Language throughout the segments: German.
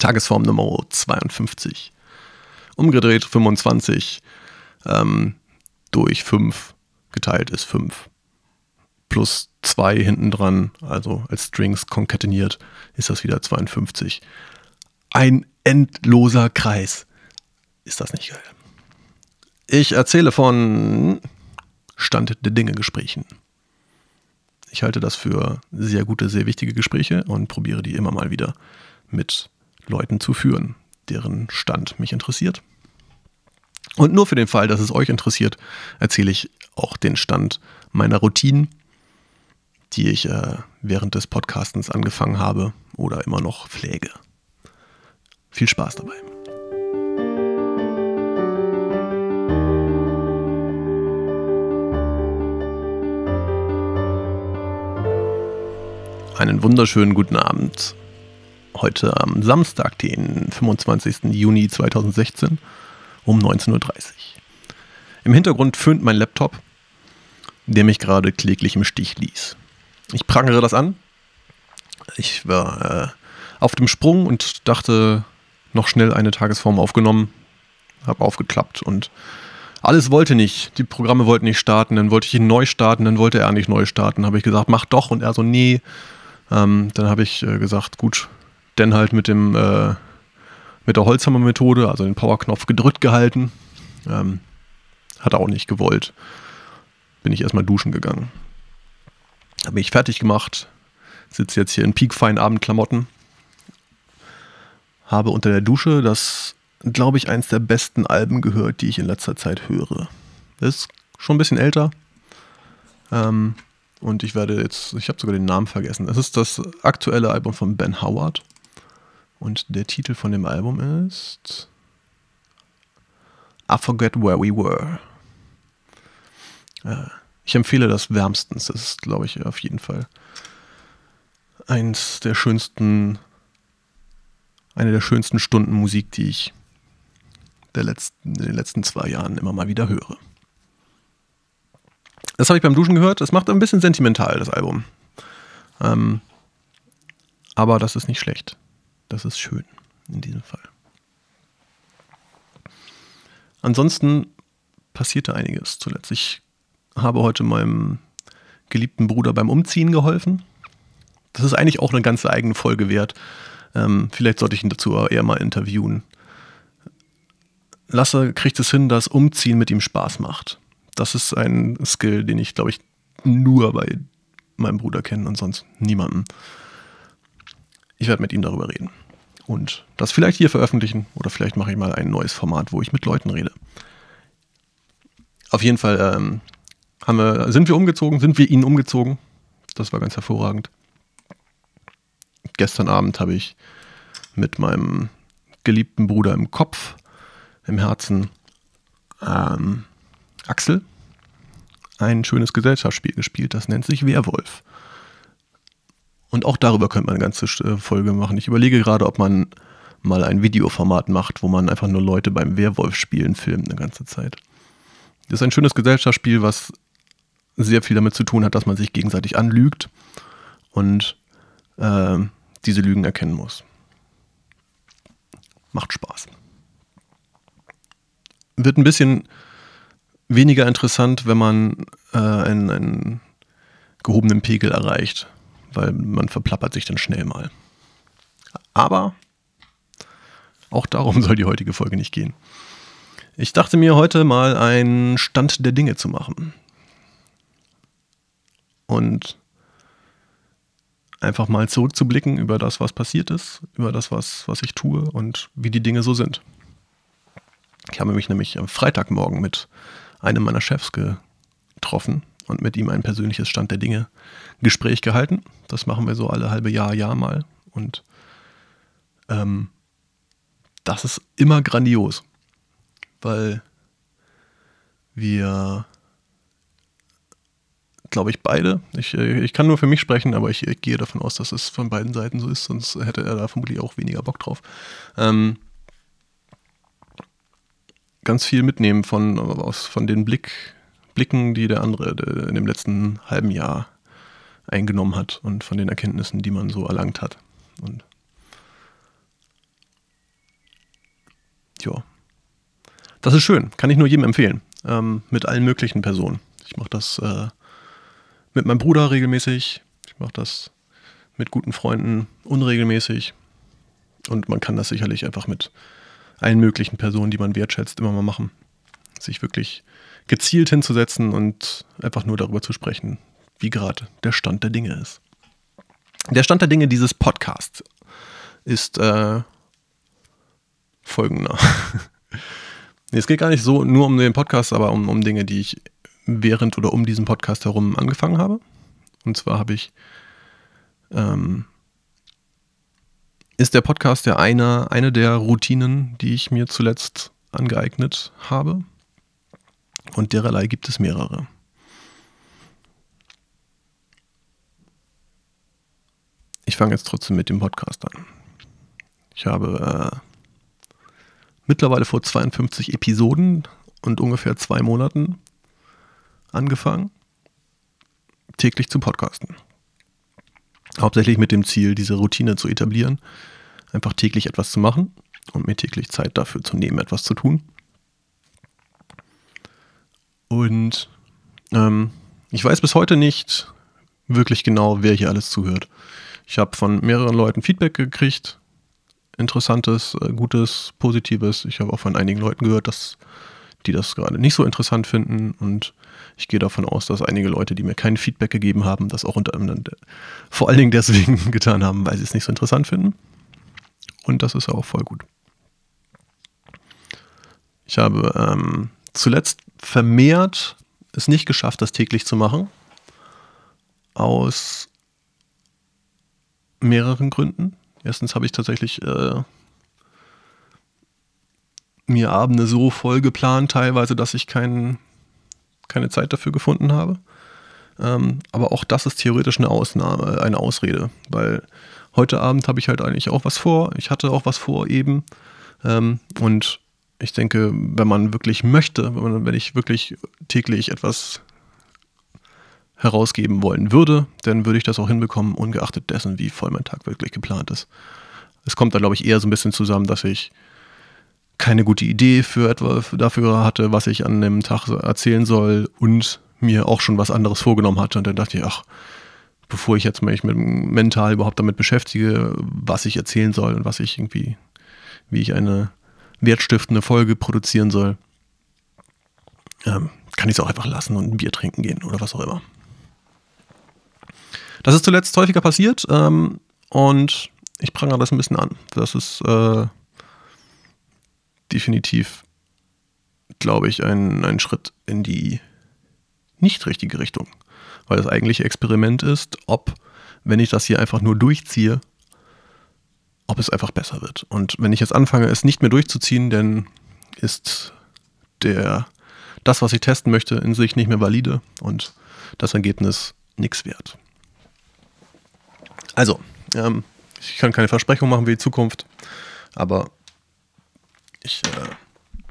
Tagesform Nummer 52. Umgedreht 25 ähm, durch 5 geteilt ist 5. Plus 2 hinten dran, also als Strings konkateniert, ist das wieder 52. Ein endloser Kreis. Ist das nicht geil? Ich erzähle von Stand der Dinge Gesprächen. Ich halte das für sehr gute, sehr wichtige Gespräche und probiere die immer mal wieder mit Leuten zu führen, deren Stand mich interessiert. Und nur für den Fall, dass es euch interessiert, erzähle ich auch den Stand meiner Routinen, die ich äh, während des Podcastens angefangen habe oder immer noch pflege. Viel Spaß dabei. Einen wunderschönen guten Abend. Heute am Samstag, den 25. Juni 2016 um 19.30 Uhr. Im Hintergrund föhnt mein Laptop, der mich gerade kläglich im Stich ließ. Ich prangere das an. Ich war äh, auf dem Sprung und dachte, noch schnell eine Tagesform aufgenommen, habe aufgeklappt und alles wollte nicht. Die Programme wollten nicht starten, dann wollte ich ihn neu starten, dann wollte er nicht neu starten. Habe ich gesagt, mach doch und er so, nee. Ähm, dann habe ich äh, gesagt, gut, denn halt mit dem äh, mit der Holzhammer-Methode, also den Powerknopf gedrückt gehalten. Ähm, hat er auch nicht gewollt. Bin ich erstmal duschen gegangen. Habe mich fertig gemacht, sitze jetzt hier in peakfein Abendklamotten. Habe unter der Dusche das, glaube ich, eins der besten Alben gehört, die ich in letzter Zeit höre. Ist schon ein bisschen älter. Ähm, und ich werde jetzt, ich habe sogar den Namen vergessen. Es ist das aktuelle Album von Ben Howard. Und der Titel von dem Album ist I Forget Where We Were. Äh, ich empfehle das wärmstens. Das ist, glaube ich, auf jeden Fall eins der schönsten, eine der schönsten Stunden Musik, die ich der letzten, in den letzten zwei Jahren immer mal wieder höre. Das habe ich beim Duschen gehört. Das macht ein bisschen sentimental, das Album. Ähm, aber das ist nicht schlecht. Das ist schön in diesem Fall. Ansonsten passierte einiges zuletzt. Ich habe heute meinem geliebten Bruder beim Umziehen geholfen. Das ist eigentlich auch eine ganze eigene Folge wert. Ähm, vielleicht sollte ich ihn dazu eher mal interviewen. Lasse kriegt es hin, dass Umziehen mit ihm Spaß macht. Das ist ein Skill, den ich, glaube ich, nur bei meinem Bruder kenne und sonst niemanden. Ich werde mit ihm darüber reden. Und das vielleicht hier veröffentlichen oder vielleicht mache ich mal ein neues Format, wo ich mit Leuten rede. Auf jeden Fall ähm, haben wir, sind wir umgezogen, sind wir ihn umgezogen. Das war ganz hervorragend. Gestern Abend habe ich mit meinem geliebten Bruder im Kopf, im Herzen, ähm, Axel, ein schönes Gesellschaftsspiel gespielt. Das nennt sich Werwolf. Und auch darüber könnte man eine ganze äh, Folge machen. Ich überlege gerade, ob man mal ein Videoformat macht, wo man einfach nur Leute beim Werwolf-Spielen filmt eine ganze Zeit. Das ist ein schönes Gesellschaftsspiel, was sehr viel damit zu tun hat, dass man sich gegenseitig anlügt und äh, diese Lügen erkennen muss. Macht Spaß. Wird ein bisschen weniger interessant, wenn man äh, einen, einen gehobenen Pegel erreicht weil man verplappert sich dann schnell mal. Aber auch darum soll die heutige Folge nicht gehen. Ich dachte mir heute mal einen Stand der Dinge zu machen. Und einfach mal zurückzublicken über das, was passiert ist, über das, was, was ich tue und wie die Dinge so sind. Ich habe mich nämlich am Freitagmorgen mit einem meiner Chefs getroffen und mit ihm ein persönliches Stand der Dinge Gespräch gehalten. Das machen wir so alle halbe Jahr, Jahr mal. Und ähm, das ist immer grandios, weil wir, glaube ich, beide, ich, ich kann nur für mich sprechen, aber ich, ich, gehe davon aus, dass es von beiden Seiten so ist, sonst hätte er da vermutlich auch weniger Bock drauf. Ähm, ganz viel mitnehmen von, aus, von den Blick, Blicken, die der andere in dem letzten halben Jahr eingenommen hat und von den Erkenntnissen, die man so erlangt hat. Und ja, das ist schön. Kann ich nur jedem empfehlen. Ähm, mit allen möglichen Personen. Ich mache das äh, mit meinem Bruder regelmäßig. Ich mache das mit guten Freunden unregelmäßig. Und man kann das sicherlich einfach mit allen möglichen Personen, die man wertschätzt, immer mal machen. Sich wirklich gezielt hinzusetzen und einfach nur darüber zu sprechen, wie gerade der Stand der Dinge ist. Der Stand der Dinge dieses Podcasts ist äh, folgender. es geht gar nicht so nur um den Podcast, aber um, um Dinge, die ich während oder um diesen Podcast herum angefangen habe. Und zwar habe ich ähm, ist der Podcast ja eine, eine der Routinen, die ich mir zuletzt angeeignet habe. Und dererlei gibt es mehrere. Ich fange jetzt trotzdem mit dem Podcast an. Ich habe äh, mittlerweile vor 52 Episoden und ungefähr zwei Monaten angefangen, täglich zu podcasten. Hauptsächlich mit dem Ziel, diese Routine zu etablieren, einfach täglich etwas zu machen und mir täglich Zeit dafür zu nehmen, etwas zu tun. Und ähm, ich weiß bis heute nicht wirklich genau, wer hier alles zuhört. Ich habe von mehreren Leuten Feedback gekriegt. Interessantes, äh, gutes, positives. Ich habe auch von einigen Leuten gehört, dass die das gerade nicht so interessant finden. Und ich gehe davon aus, dass einige Leute, die mir kein Feedback gegeben haben, das auch unter anderem vor allen Dingen deswegen getan haben, weil sie es nicht so interessant finden. Und das ist auch voll gut. Ich habe ähm, zuletzt vermehrt es nicht geschafft, das täglich zu machen. Aus mehreren Gründen. Erstens habe ich tatsächlich äh, mir Abende so voll geplant, teilweise, dass ich kein, keine Zeit dafür gefunden habe. Ähm, aber auch das ist theoretisch eine Ausnahme, eine Ausrede, weil heute Abend habe ich halt eigentlich auch was vor. Ich hatte auch was vor eben. Ähm, und ich denke, wenn man wirklich möchte, wenn, man, wenn ich wirklich täglich etwas herausgeben wollen würde, dann würde ich das auch hinbekommen, ungeachtet dessen, wie voll mein Tag wirklich geplant ist. Es kommt da, glaube ich, eher so ein bisschen zusammen, dass ich keine gute Idee für etwa dafür hatte, was ich an dem Tag erzählen soll und mir auch schon was anderes vorgenommen hatte. Und dann dachte ich, ach, bevor ich jetzt mich mit mental überhaupt damit beschäftige, was ich erzählen soll und was ich irgendwie, wie ich eine wertstiftende Folge produzieren soll, ähm, kann ich es auch einfach lassen und ein Bier trinken gehen oder was auch immer. Das ist zuletzt häufiger passiert ähm, und ich prangere das ein bisschen an. Das ist äh, definitiv, glaube ich, ein, ein Schritt in die nicht richtige Richtung. Weil das eigentliche Experiment ist, ob, wenn ich das hier einfach nur durchziehe, ob es einfach besser wird. Und wenn ich jetzt anfange, es nicht mehr durchzuziehen, dann ist der, das, was ich testen möchte, in sich nicht mehr valide und das Ergebnis nichts wert. Also, ähm, ich kann keine Versprechung machen für die Zukunft, aber ich äh,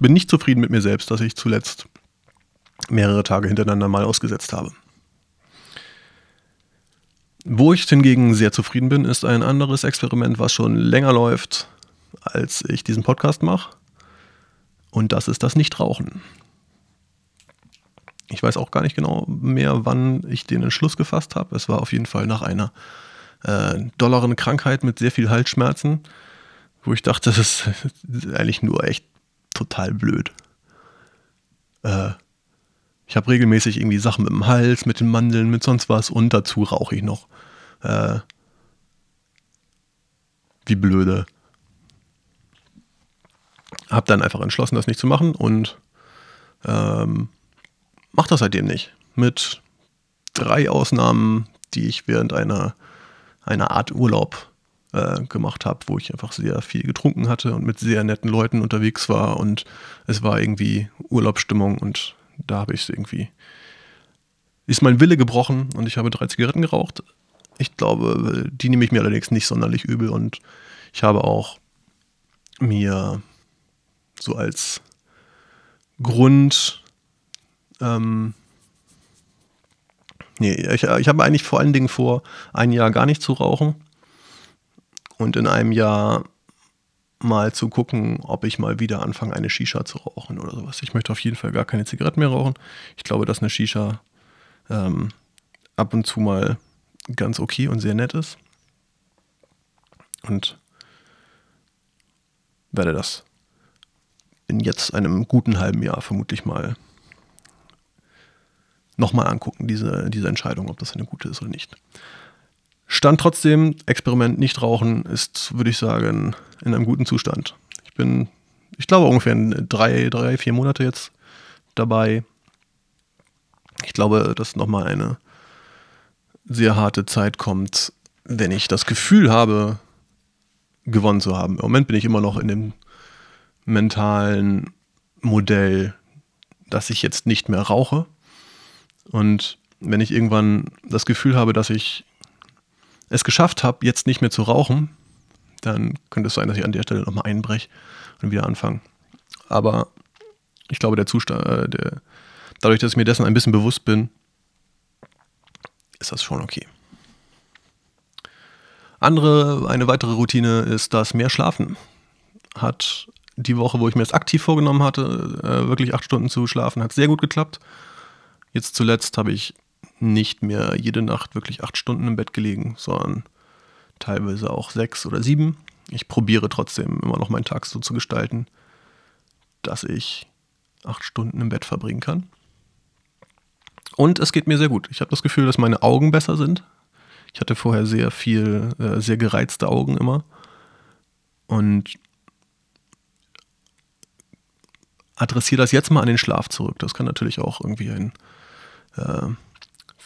bin nicht zufrieden mit mir selbst, dass ich zuletzt mehrere Tage hintereinander mal ausgesetzt habe. Wo ich hingegen sehr zufrieden bin, ist ein anderes Experiment, was schon länger läuft, als ich diesen Podcast mache. Und das ist das Nichtrauchen. Ich weiß auch gar nicht genau mehr, wann ich den Entschluss gefasst habe. Es war auf jeden Fall nach einer äh, dollaren Krankheit mit sehr viel Halsschmerzen, wo ich dachte, das ist eigentlich nur echt total blöd. Äh, ich habe regelmäßig irgendwie Sachen mit dem Hals, mit den Mandeln, mit sonst was und dazu rauche ich noch. Äh, wie blöde. Hab dann einfach entschlossen, das nicht zu machen und ähm, mach das seitdem nicht. Mit drei Ausnahmen, die ich während einer eine Art Urlaub äh, gemacht habe, wo ich einfach sehr viel getrunken hatte und mit sehr netten Leuten unterwegs war und es war irgendwie Urlaubsstimmung und da habe ich irgendwie ist mein Wille gebrochen und ich habe drei Zigaretten geraucht. Ich glaube, die nehme ich mir allerdings nicht sonderlich übel und ich habe auch mir so als Grund ähm, Nee, ich, ich habe eigentlich vor allen Dingen vor, ein Jahr gar nicht zu rauchen und in einem Jahr mal zu gucken, ob ich mal wieder anfange, eine Shisha zu rauchen oder sowas. Ich möchte auf jeden Fall gar keine Zigaretten mehr rauchen. Ich glaube, dass eine Shisha ähm, ab und zu mal ganz okay und sehr nett ist. Und werde das in jetzt einem guten halben Jahr vermutlich mal nochmal angucken, diese, diese Entscheidung, ob das eine gute ist oder nicht. Stand trotzdem, Experiment nicht rauchen ist, würde ich sagen, in einem guten Zustand. Ich bin, ich glaube, ungefähr drei, drei, vier Monate jetzt dabei. Ich glaube, dass nochmal eine sehr harte Zeit kommt, wenn ich das Gefühl habe, gewonnen zu haben. Im Moment bin ich immer noch in dem mentalen Modell, dass ich jetzt nicht mehr rauche. Und wenn ich irgendwann das Gefühl habe, dass ich es geschafft habe, jetzt nicht mehr zu rauchen, dann könnte es sein, dass ich an der Stelle nochmal einbreche und wieder anfange. Aber ich glaube, der Zustand, äh, der, dadurch, dass ich mir dessen ein bisschen bewusst bin, ist das schon okay. Andere, eine weitere Routine ist das mehr Schlafen. Hat die Woche, wo ich mir das aktiv vorgenommen hatte, äh, wirklich acht Stunden zu schlafen, hat sehr gut geklappt. Jetzt zuletzt habe ich nicht mehr jede Nacht wirklich acht Stunden im Bett gelegen, sondern teilweise auch sechs oder sieben. Ich probiere trotzdem immer noch meinen Tag so zu gestalten, dass ich acht Stunden im Bett verbringen kann. Und es geht mir sehr gut. Ich habe das Gefühl, dass meine Augen besser sind. Ich hatte vorher sehr viel, äh, sehr gereizte Augen immer. Und adressiere das jetzt mal an den Schlaf zurück. Das kann natürlich auch irgendwie ein äh,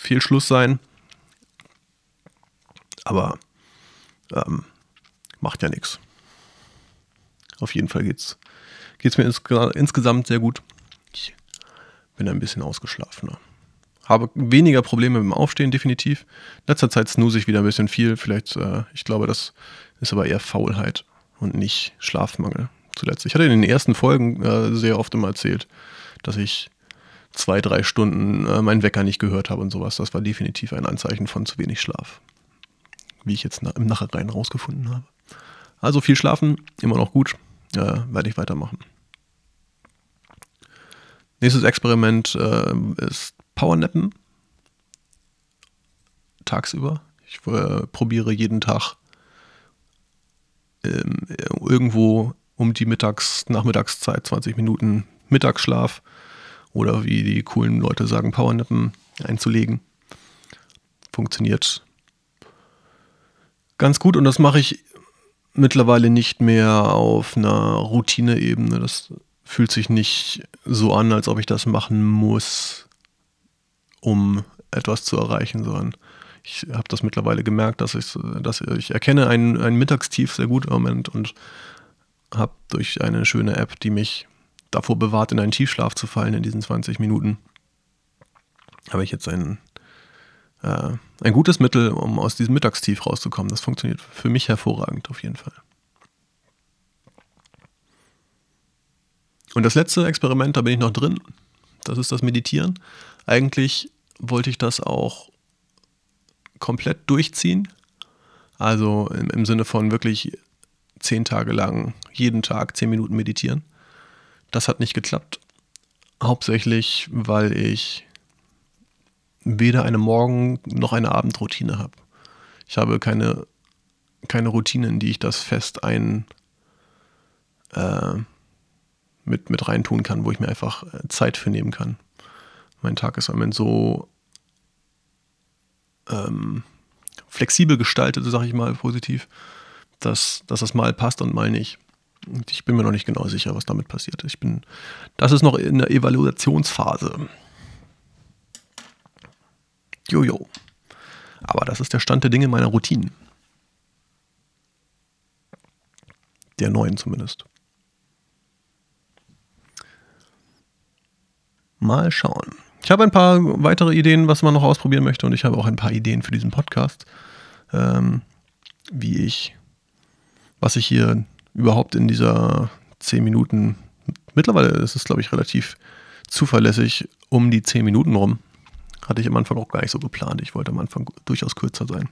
Fehlschluss sein. Aber ähm, macht ja nichts. Auf jeden Fall geht's, geht's mir ins, insgesamt sehr gut. Ich bin ein bisschen ausgeschlafener. Habe weniger Probleme beim Aufstehen, definitiv. In letzter Zeit snooze ich wieder ein bisschen viel. Vielleicht, äh, ich glaube, das ist aber eher Faulheit und nicht Schlafmangel zuletzt. Ich hatte in den ersten Folgen äh, sehr oft immer erzählt, dass ich zwei, drei Stunden äh, meinen Wecker nicht gehört habe und sowas. Das war definitiv ein Anzeichen von zu wenig Schlaf. Wie ich jetzt im Nachhinein rausgefunden habe. Also viel schlafen, immer noch gut. Äh, werde ich weitermachen. Nächstes Experiment äh, ist Powernappen. Tagsüber. Ich äh, probiere jeden Tag ähm, irgendwo um die Mittags-, Nachmittagszeit 20 Minuten Mittagsschlaf oder wie die coolen Leute sagen, Powernappen einzulegen. Funktioniert ganz gut und das mache ich mittlerweile nicht mehr auf einer Routine-Ebene. Das fühlt sich nicht so an, als ob ich das machen muss, um etwas zu erreichen, sondern ich habe das mittlerweile gemerkt, dass ich, dass ich erkenne ein, ein Mittagstief sehr gut im Moment und habe durch eine schöne App, die mich davor bewahrt, in einen Tiefschlaf zu fallen in diesen 20 Minuten, habe ich jetzt ein, äh, ein gutes Mittel, um aus diesem Mittagstief rauszukommen. Das funktioniert für mich hervorragend auf jeden Fall. Und das letzte Experiment, da bin ich noch drin. Das ist das Meditieren. Eigentlich wollte ich das auch komplett durchziehen. Also im, im Sinne von wirklich zehn Tage lang jeden Tag zehn Minuten meditieren. Das hat nicht geklappt. Hauptsächlich, weil ich weder eine Morgen- noch eine Abendroutine habe. Ich habe keine, keine Routine, in die ich das fest ein äh, mit, mit reintun kann, wo ich mir einfach äh, Zeit für nehmen kann. Mein Tag ist im Moment so ähm, flexibel gestaltet, sage ich mal positiv, dass, dass das mal passt und mal nicht. Ich bin mir noch nicht genau sicher, was damit passiert. Ich bin, das ist noch in der Evaluationsphase. Jojo. Aber das ist der Stand der Dinge meiner Routinen. Der neuen zumindest. Mal schauen. Ich habe ein paar weitere Ideen, was man noch ausprobieren möchte, und ich habe auch ein paar Ideen für diesen Podcast, ähm, wie ich, was ich hier überhaupt in dieser 10 Minuten, mittlerweile ist es, glaube ich, relativ zuverlässig um die 10 Minuten rum. Hatte ich am Anfang auch gar nicht so geplant. Ich wollte am Anfang durchaus kürzer sein.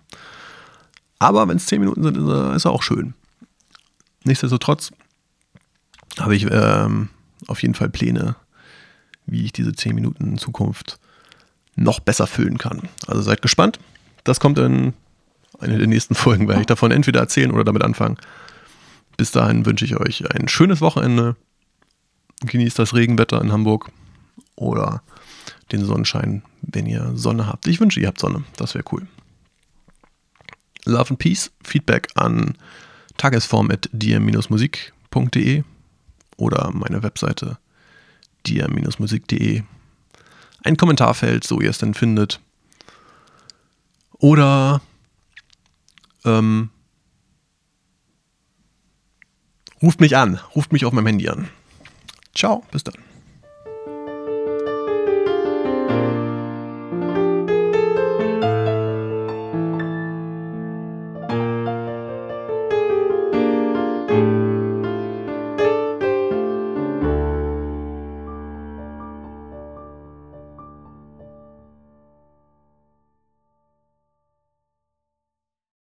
Aber wenn es 10 Minuten sind, ist er, auch schön. nichtsdestotrotz habe ich ähm, auf jeden Fall Pläne, wie ich diese 10 Minuten in Zukunft noch besser füllen kann. Also seid gespannt. Das kommt in einer der nächsten Folgen, werde ich davon entweder erzählen oder damit anfangen. Bis dahin wünsche ich euch ein schönes Wochenende. Genießt das Regenwetter in Hamburg oder den Sonnenschein, wenn ihr Sonne habt. Ich wünsche, ihr habt Sonne. Das wäre cool. Love and Peace. Feedback an tagesform.dm-musik.de oder meine Webseite dm-musik.de. Ein Kommentarfeld, so ihr es denn findet. Oder ähm, ruft mich an, ruft mich auf meinem Handy an. Ciao, bis dann.